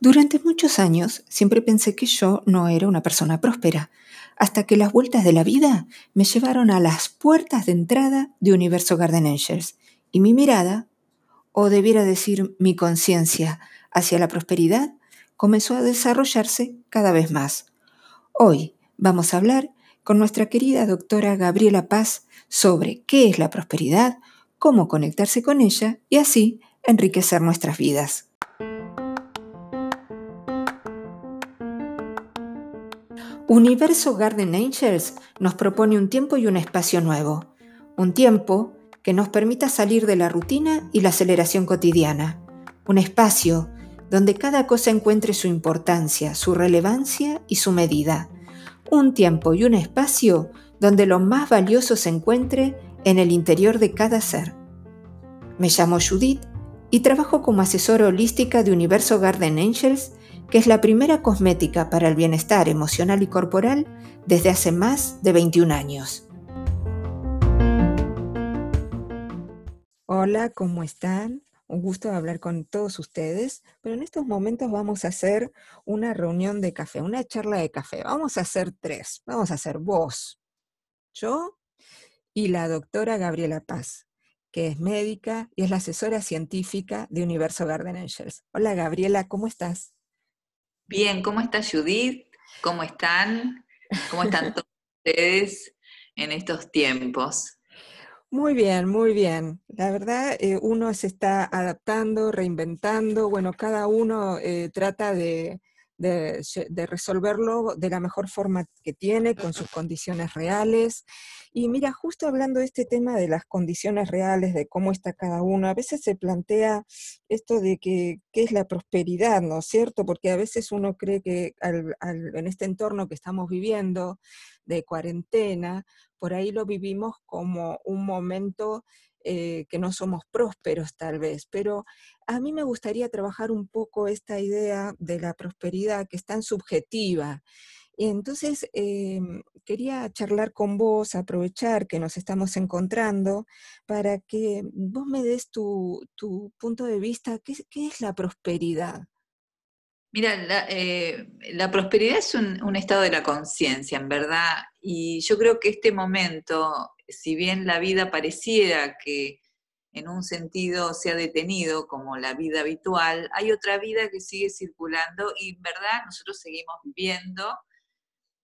Durante muchos años siempre pensé que yo no era una persona próspera, hasta que las vueltas de la vida me llevaron a las puertas de entrada de Universo Garden Angels y mi mirada, o debiera decir mi conciencia, hacia la prosperidad comenzó a desarrollarse cada vez más. Hoy vamos a hablar con nuestra querida doctora Gabriela Paz sobre qué es la prosperidad, cómo conectarse con ella y así enriquecer nuestras vidas. Universo Garden Angels nos propone un tiempo y un espacio nuevo. Un tiempo que nos permita salir de la rutina y la aceleración cotidiana. Un espacio donde cada cosa encuentre su importancia, su relevancia y su medida. Un tiempo y un espacio donde lo más valioso se encuentre en el interior de cada ser. Me llamo Judith y trabajo como asesora holística de Universo Garden Angels que es la primera cosmética para el bienestar emocional y corporal desde hace más de 21 años. Hola, ¿cómo están? Un gusto hablar con todos ustedes, pero en estos momentos vamos a hacer una reunión de café, una charla de café. Vamos a hacer tres. Vamos a hacer vos, yo y la doctora Gabriela Paz, que es médica y es la asesora científica de Universo Garden Angels. Hola Gabriela, ¿cómo estás? Bien, ¿cómo está Judith? ¿Cómo están? ¿Cómo están todos ustedes en estos tiempos? Muy bien, muy bien. La verdad, eh, uno se está adaptando, reinventando. Bueno, cada uno eh, trata de, de, resolverlo de la mejor forma que tiene, con sus condiciones reales. Y mira, justo hablando de este tema de las condiciones reales, de cómo está cada uno, a veces se plantea esto de que qué es la prosperidad, ¿no es cierto? Porque a veces uno cree que en este entorno que estamos viviendo de cuarentena, por ahí lo vivimos como un momento eh, que no somos prósperos tal vez, pero a mí me gustaría trabajar un poco esta idea de la prosperidad que es tan subjetiva. Y entonces em, quería charlar con vos, aprovechar que nos estamos encontrando para que vos me des tu, punto de vista. ¿Qué, es la prosperidad? Mira, la, eh, prosperidad es un, un, estado de la conciencia, en verdad, y yo creo que este momento si bien la vida pareciera que en un sentido se ha detenido como la vida habitual, hay otra vida que sigue circulando y en verdad nosotros seguimos viviendo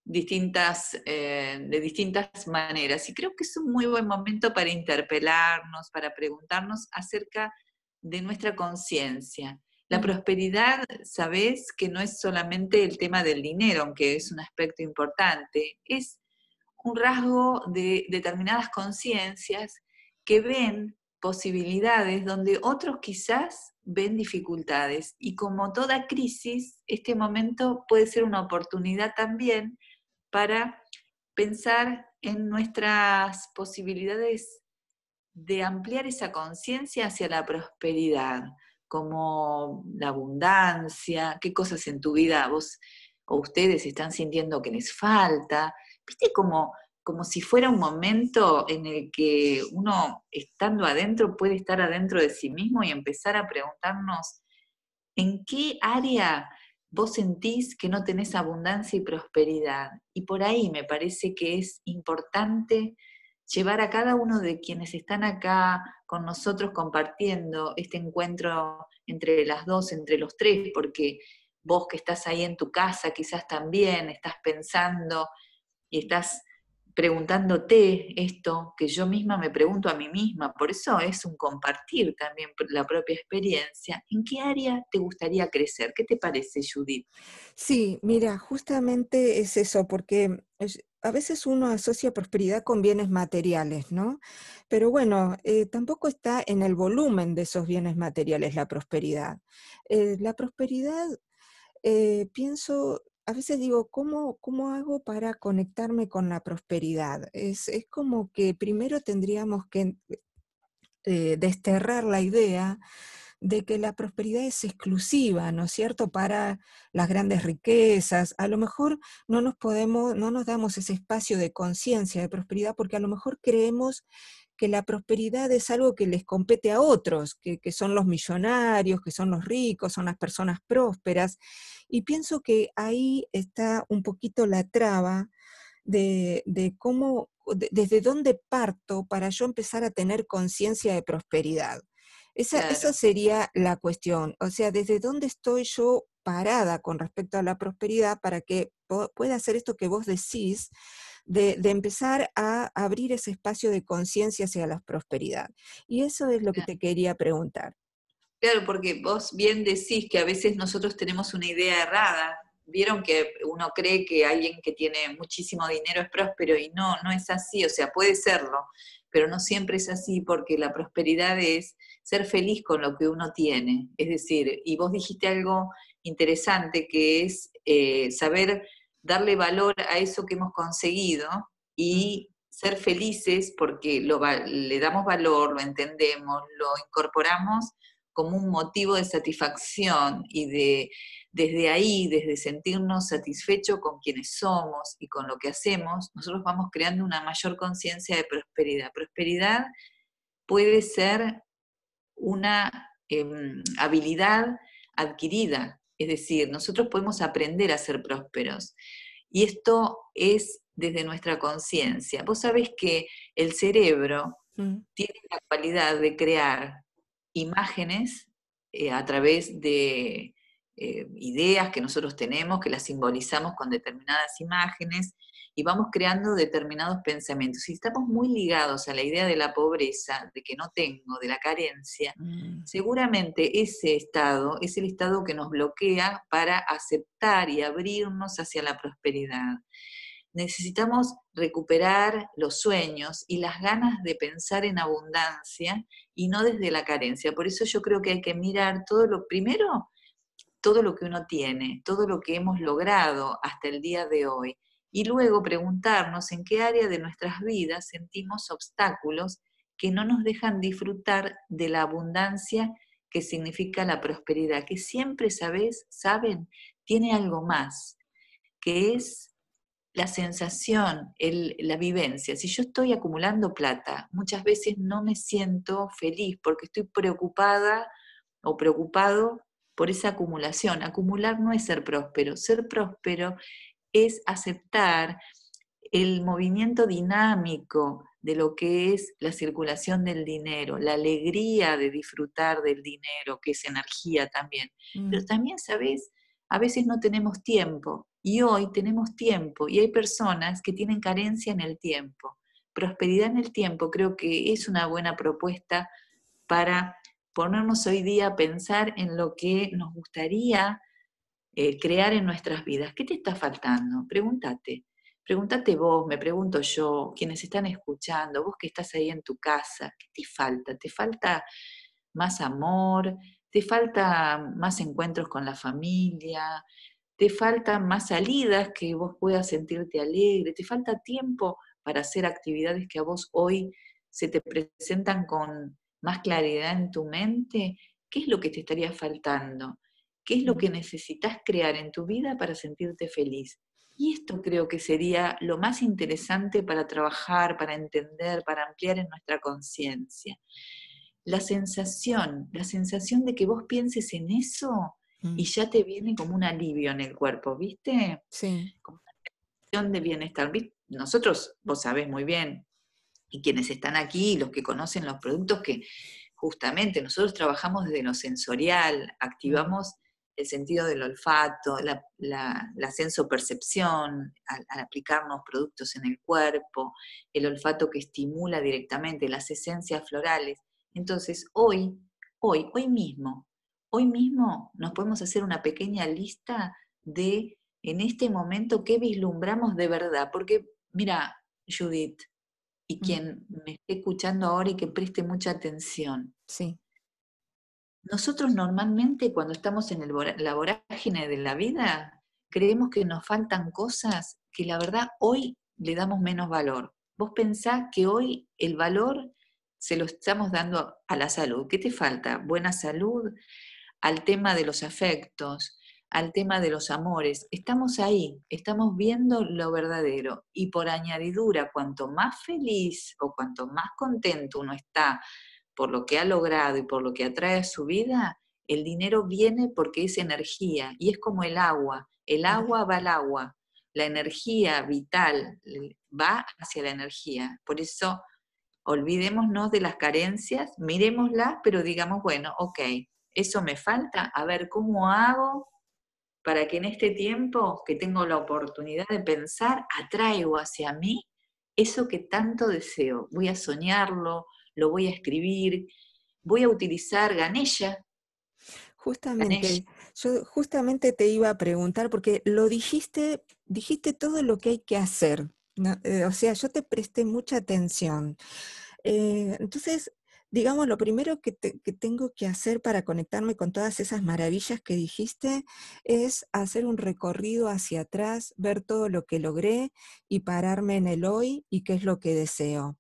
distintas, eh, de distintas maneras. Y creo que es un muy buen momento para interpelarnos, para preguntarnos acerca de nuestra conciencia. La prosperidad, sabes que no es solamente el tema del dinero, aunque es un aspecto importante, es un rasgo de determinadas conciencias que ven posibilidades donde otros quizás ven dificultades. Y como toda crisis, este momento puede ser una oportunidad también para pensar en nuestras posibilidades de ampliar esa conciencia hacia la prosperidad, como la abundancia, qué cosas en tu vida vos o ustedes están sintiendo que les falta, viste como, como si fuera un momento en el que uno estando adentro puede estar adentro de sí mismo y empezar a preguntarnos en qué área vos sentís que no tenés abundancia y prosperidad. Y por ahí me parece que es importante llevar a cada uno de quienes están acá con nosotros compartiendo este encuentro entre las dos, entre los tres, porque vos que estás ahí en tu casa quizás también estás pensando y estás preguntándote esto que yo misma me pregunto a mí misma. Por eso es un compartir también la propia experiencia. ¿En qué área te gustaría crecer? ¿Qué te parece, Judith? Sí, mira, justamente es eso, porque a veces uno asocia prosperidad con bienes materiales, ¿no? Pero bueno, eh, tampoco está en el volumen de esos bienes materiales la prosperidad. Eh, la prosperidad, eh, pienso, a veces digo, ¿cómo, ¿cómo hago para conectarme con la prosperidad? Es, como que primero tendríamos que eh, desterrar la idea de que la prosperidad es exclusiva, ¿no es cierto?, para las grandes riquezas. A lo mejor no nos podemos, no nos damos ese espacio de conciencia de prosperidad porque a lo mejor creemos que la prosperidad es algo que les compete a otros, que, son los millonarios, que son los ricos, son las personas prósperas. Y pienso que ahí está un poquito la traba de, cómo, desde dónde parto para yo empezar a tener conciencia de prosperidad. Esa, esa, sería la cuestión. O sea, desde dónde estoy yo parada con respecto a la prosperidad para que pueda hacer esto que vos decís, de, empezar a abrir ese espacio de conciencia hacia la prosperidad. Y eso es lo que te quería preguntar. Claro, porque vos bien decís que a veces nosotros tenemos una idea errada. Vieron que uno cree que alguien que tiene muchísimo dinero es próspero y no, no es así. O sea, puede serlo, pero no siempre es así porque la prosperidad es ser feliz con lo que uno tiene. Es decir, y vos dijiste algo interesante que es eh, saber darle valor a eso que hemos conseguido y ser felices porque le damos valor, lo entendemos, lo incorporamos como un motivo de satisfacción y de desde ahí, desde sentirnos satisfechos con quienes somos y con lo que hacemos, nosotros vamos creando una mayor conciencia de prosperidad. Prosperidad puede ser una em, habilidad adquirida, es decir, nosotros podemos aprender a ser prósperos. Y esto es desde nuestra conciencia. Vos sabés que el cerebro mm. tiene la cualidad de crear imágenes eh, a través de eh, ideas que nosotros tenemos, que las simbolizamos con determinadas imágenes, y vamos creando determinados pensamientos. Si estamos muy ligados a la idea de la pobreza, de que no tengo, de la carencia, mm. seguramente ese estado es el estado que nos bloquea para aceptar y abrirnos hacia la prosperidad. Necesitamos recuperar los sueños y las ganas de pensar en abundancia y no desde la carencia. Por eso yo creo que hay que mirar todo lo primero, todo lo que uno tiene, todo lo que hemos logrado hasta el día de hoy y luego preguntarnos en qué área de nuestras vidas sentimos obstáculos que no nos dejan disfrutar de la abundancia que significa la prosperidad, que siempre, ¿sabes? Saben, tiene algo más, que es la sensación, la vivencia. Si yo estoy acumulando plata, muchas veces no me siento feliz porque estoy preocupada o preocupado por esa acumulación. Acumular no es ser próspero, ser próspero es aceptar el movimiento dinámico de lo que es la circulación del dinero, la alegría de disfrutar del dinero, que es energía también. Pero mm. también, ¿sabes? A veces no tenemos tiempo y hoy tenemos tiempo y hay personas que tienen carencia en el tiempo. Prosperidad en el tiempo creo que es una buena propuesta para ponernos hoy día a pensar en lo que nos gustaría eh, crear en nuestras vidas. ¿Qué te está faltando? Pregúntate. Pregúntate vos, me pregunto yo, quienes están escuchando, vos que estás ahí en tu casa, ¿qué te falta? ¿Te falta más amor? ¿Te falta más encuentros con la familia? ¿Te faltan más salidas que vos puedas sentirte alegre? ¿Te falta tiempo para hacer actividades que a vos hoy se te presentan con más claridad en tu mente? ¿Qué es lo que te estaría faltando? ¿Qué es lo que necesitas crear en tu vida para sentirte feliz? Y esto creo que sería lo más interesante para trabajar, para entender, para ampliar en nuestra conciencia. La sensación, la sensación de que vos pienses en eso mm. y ya te viene como un alivio en el cuerpo, ¿viste? Sí. Como una sensación de bienestar. Nosotros, vos sabés muy bien, y quienes están aquí, los que conocen los productos, que justamente nosotros trabajamos desde lo sensorial, activamos el sentido del olfato, la, la, sensopercepción, al, aplicarnos productos en el cuerpo, el olfato que estimula directamente las esencias florales. Entonces, hoy, hoy, hoy mismo, hoy mismo nos podemos hacer una pequeña lista de, en este momento, qué vislumbramos de verdad. Porque, mira, Judith, y mm. quien me esté escuchando ahora y que preste mucha atención. Sí. Nosotros normalmente cuando estamos en la vorágine de la vida, creemos que nos faltan cosas que la verdad hoy le damos menos valor. Vos pensás que hoy el valor se lo estamos dando a la salud. ¿Qué te falta? Buena salud, al tema de los afectos, al tema de los amores. Estamos ahí, estamos viendo lo verdadero. Y por añadidura, cuanto más feliz o cuanto más contento uno está por lo que ha logrado y por lo que atrae a su vida, el dinero viene porque es energía y es como el agua. El agua va al agua. La energía vital va hacia la energía. Por eso, olvidémonos de las carencias, miremoslas, pero digamos, bueno, ok, eso me falta, a ver cómo hago para que en este tiempo que tengo la oportunidad de pensar, atraigo hacia mí eso que tanto deseo. Voy a soñarlo, lo voy a escribir, voy a utilizar Ganesha. Justamente, yo justamente te iba a preguntar, porque lo dijiste, dijiste todo lo que hay que hacer. Eh, o sea, yo te presté mucha atención. Eh, entonces, digamos, lo primero que, tengo que hacer para conectarme con todas esas maravillas que dijiste es hacer un recorrido hacia atrás, ver todo lo que logré y pararme en el hoy y qué es lo que deseo.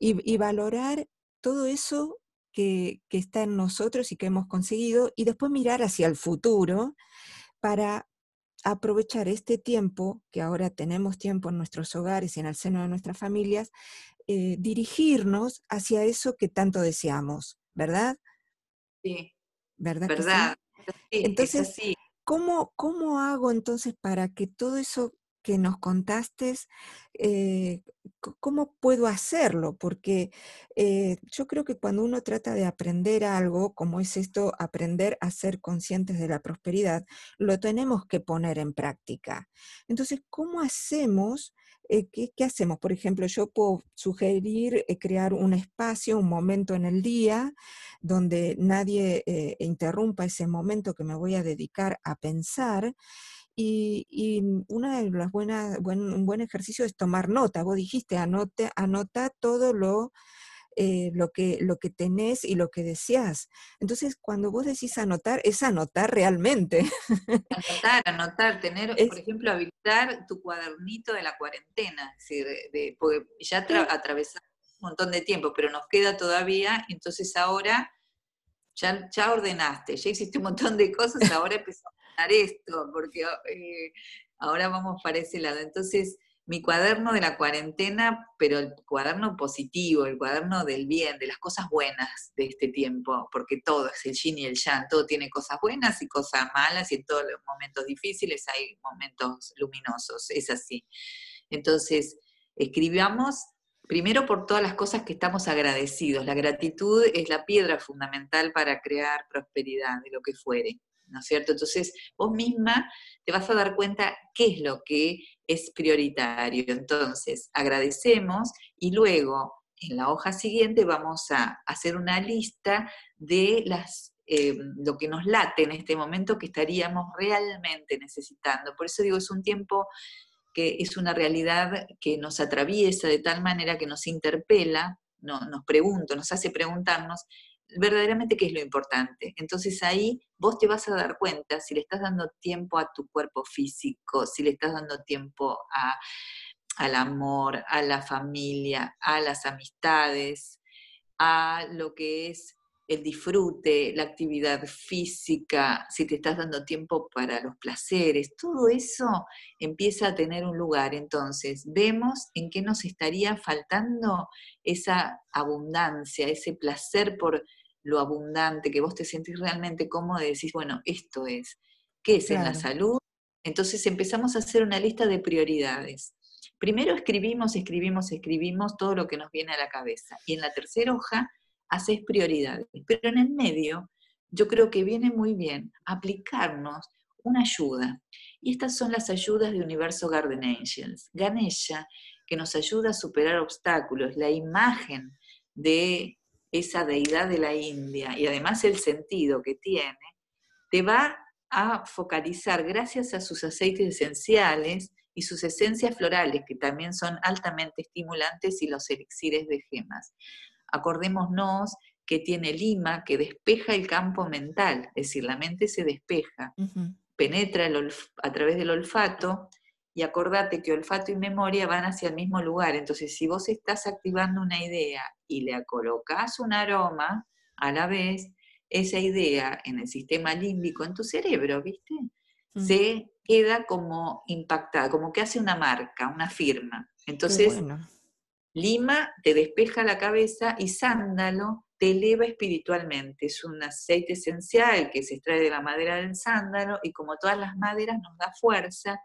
Y, valorar todo eso que, que, está en nosotros y que hemos conseguido y después mirar hacia el futuro para aprovechar este tiempo, que ahora tenemos tiempo en nuestros hogares y en el seno de nuestras familias, eh, dirigirnos hacia eso que tanto deseamos, ¿verdad? Sí. ¿Verdad? ¿Verdad? entonces, ¿cómo, ¿cómo hago entonces para que todo eso que nos contaste, eh, ¿cómo puedo hacerlo? Porque eh, yo creo que cuando uno trata de aprender algo, como es esto, aprender a ser conscientes de la prosperidad, lo tenemos que poner en práctica. Entonces, ¿cómo hacemos eh, ¿qué, hacemos? Por ejemplo, yo puedo sugerir crear un espacio, un momento en el día donde nadie interrumpa ese momento que me voy a dedicar a pensar. Y, y una de las buenas, un buen ejercicio es tomar nota. Vos dijiste, anote, anota todo lo eh, lo, que, lo que tenés y lo que deseas. Entonces, cuando vos decís anotar, es anotar realmente. Anotar, anotar, tener, por ejemplo, habilitar tu cuadernito de la cuarentena, es decir, de, porque ya atravesamos un montón de tiempo, pero nos queda todavía, entonces ahora ya, ya ordenaste, ya hiciste un montón de cosas, ahora empezamos esto, porque eh, ahora vamos para ese lado. Entonces, mi cuaderno de la cuarentena, pero el cuaderno positivo, el cuaderno del bien, de las cosas buenas de este tiempo, porque todo es el yin y el yang, todo tiene cosas buenas y cosas malas, y en todos los momentos difíciles hay momentos luminosos, es así. Entonces, escribamos primero por todas las cosas que estamos agradecidos. La gratitud es la piedra fundamental para crear prosperidad de lo que fuere. ¿No es cierto? Entonces, vos misma te vas a dar cuenta qué es lo que es prioritario. Entonces, agradecemos y luego en la hoja siguiente vamos a hacer una lista de las, eh, lo que nos late en este momento que estaríamos realmente necesitando. Por eso digo, es un tiempo que es una realidad que nos atraviesa de tal manera que nos interpela, no, nos pregunta, nos hace preguntarnos verdaderamente qué es lo importante. Entonces ahí vos te vas a dar cuenta si le estás dando tiempo a tu cuerpo físico, si le estás dando tiempo al amor, a la familia, a las amistades, a lo que es el disfrute, la actividad física, si te estás dando tiempo para los placeres, todo eso empieza a tener un lugar. Entonces, vemos en qué nos estaría faltando esa abundancia, ese placer por lo abundante, que vos te sentís realmente cómodo y decís, bueno, esto es, ¿qué es en la salud? Entonces empezamos a hacer una lista de prioridades. Primero escribimos, escribimos, escribimos todo lo que nos viene a la cabeza. Y en la tercera hoja haces prioridades. Pero en el medio, yo creo que viene muy bien aplicarnos una ayuda. Y estas son las ayudas de Universo Garden Angels. Ganesha, que nos ayuda a superar obstáculos, la imagen de esa deidad de la India y además el sentido que tiene, te va a focalizar gracias a sus aceites esenciales y sus esencias florales, que también son altamente estimulantes, y los elixires de gemas. Acordémonos que tiene lima que despeja el campo mental, es decir, la mente se despeja, penetra a través del olfato y acordate que olfato y memoria van hacia el mismo lugar. Entonces, si vos estás activando una idea y le colocas un aroma a la vez, esa idea en el sistema límbico, en tu cerebro, ¿viste? mm. se queda como impactada, como que hace una marca, una firma. Entonces, lima te despeja la cabeza y sándalo te eleva espiritualmente. Es un aceite esencial que se extrae de la madera del sándalo y como todas las maderas nos da fuerza,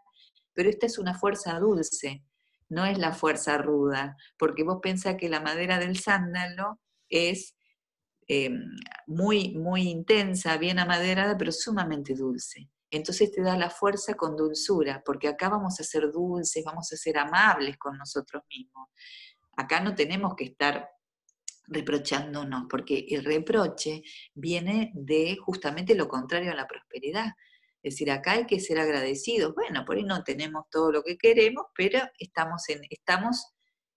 pero esta es una fuerza dulce, no es la fuerza ruda, porque vos pensás que la madera del sándalo es em, muy, muy intensa, bien amaderada, pero sumamente dulce. Entonces te da la fuerza con dulzura, porque acá vamos a ser dulces, vamos a ser amables con nosotros mismos. Acá no tenemos que estar reprochándonos, porque el reproche viene de justamente lo contrario a la prosperidad. Es decir, acá hay que ser agradecidos. Bueno, por ahí no tenemos todo lo que queremos, pero estamos, en, estamos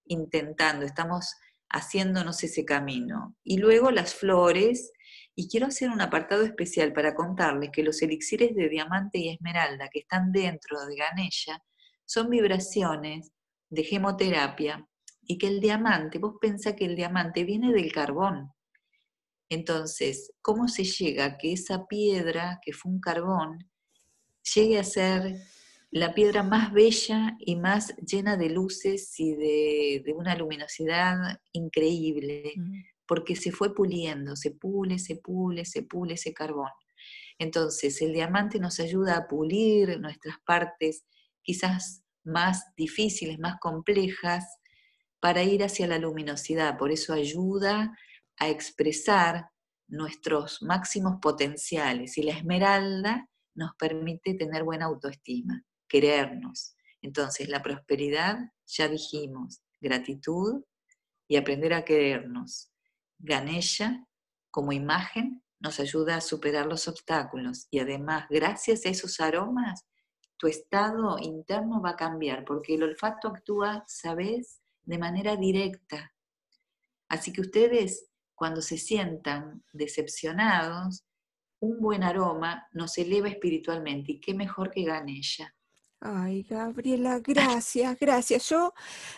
intentando, estamos haciéndonos ese camino. Y luego las flores, y quiero hacer un apartado especial para contarles que los elixires de diamante y esmeralda que están dentro de Ganesha son vibraciones de gemoterapia y que el diamante, vos pensás que el diamante viene del carbón. Entonces, ¿cómo se llega a que esa piedra, que fue un carbón, llegue a ser la piedra más bella y más llena de luces y de, una luminosidad increíble? Porque se fue puliendo, se pule, se pule, se pule ese carbón. Entonces, el diamante nos ayuda a pulir nuestras partes quizás más difíciles, más complejas, para ir hacia la luminosidad. Por eso ayuda a expresar nuestros máximos potenciales. Y la esmeralda nos permite tener buena autoestima, querernos. Entonces, la prosperidad, ya dijimos, gratitud y aprender a querernos. Ganesha, como imagen, nos ayuda a superar los obstáculos y además, gracias a esos aromas, tu estado interno va a cambiar, porque el olfato actúa, ¿sabes?, de manera directa. Así que ustedes, cuando se sientan decepcionados, un buen aroma nos eleva espiritualmente y qué mejor que ella. Ay, Gabriela, gracias, gracias. Yo,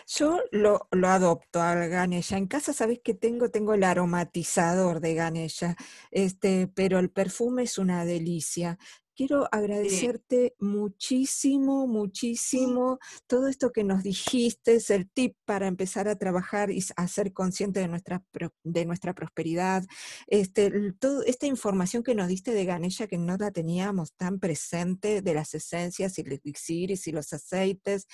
yo lo, lo adopto al Ganesha. En casa, ¿sabes qué tengo? Tengo el aromatizador de Ganesha, este, pero el perfume es una delicia quiero agradecerte muchísimo, muchísimo todo esto que nos dijiste, es el tip para empezar a trabajar y a ser consciente de nuestra, de nuestra prosperidad. Este, todo, esta información que nos diste de Ganesha, que no la teníamos tan presente, de las esencias y los elixiris y los aceites.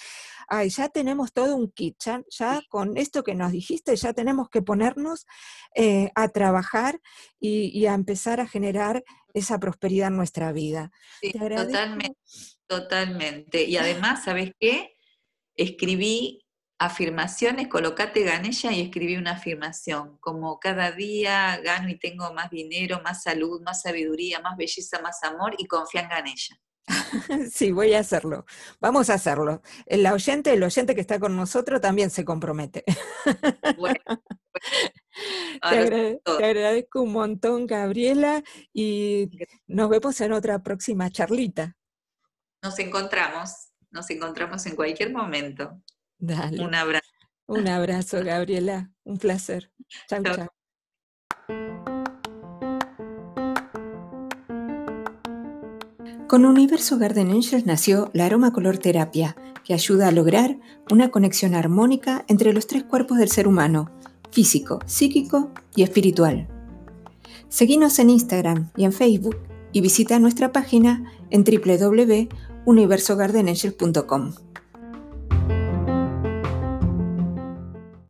Ay, ya tenemos todo un kit, ya, con esto que nos dijiste, ya tenemos que ponernos eh, a trabajar y a empezar a generar esa prosperidad en nuestra vida. Sí, totalmente, totalmente. Y además, ¿sabes qué? Escribí afirmaciones, colocate Ganella y escribí una afirmación, como cada día gano y tengo más dinero, más salud, más sabiduría, más belleza, más amor y confía en Ganella. Sí, voy a hacerlo. Vamos a hacerlo. El oyente, el oyente que está con nosotros también se compromete. Bueno, te, agradezco un montón, Gabriela, y nos vemos en otra próxima charlita. Nos encontramos, nos encontramos en cualquier momento. Dale. Un abrazo. Un abrazo, Gabriela. Un placer. Chao, chao. Con Universo Garden Angels nació la aroma color terapia, que ayuda a lograr una conexión armónica entre los tres cuerpos del ser humano, físico, psíquico y espiritual. Seguinos en Instagram y en Facebook y visita nuestra página en www.universogardenangels.com.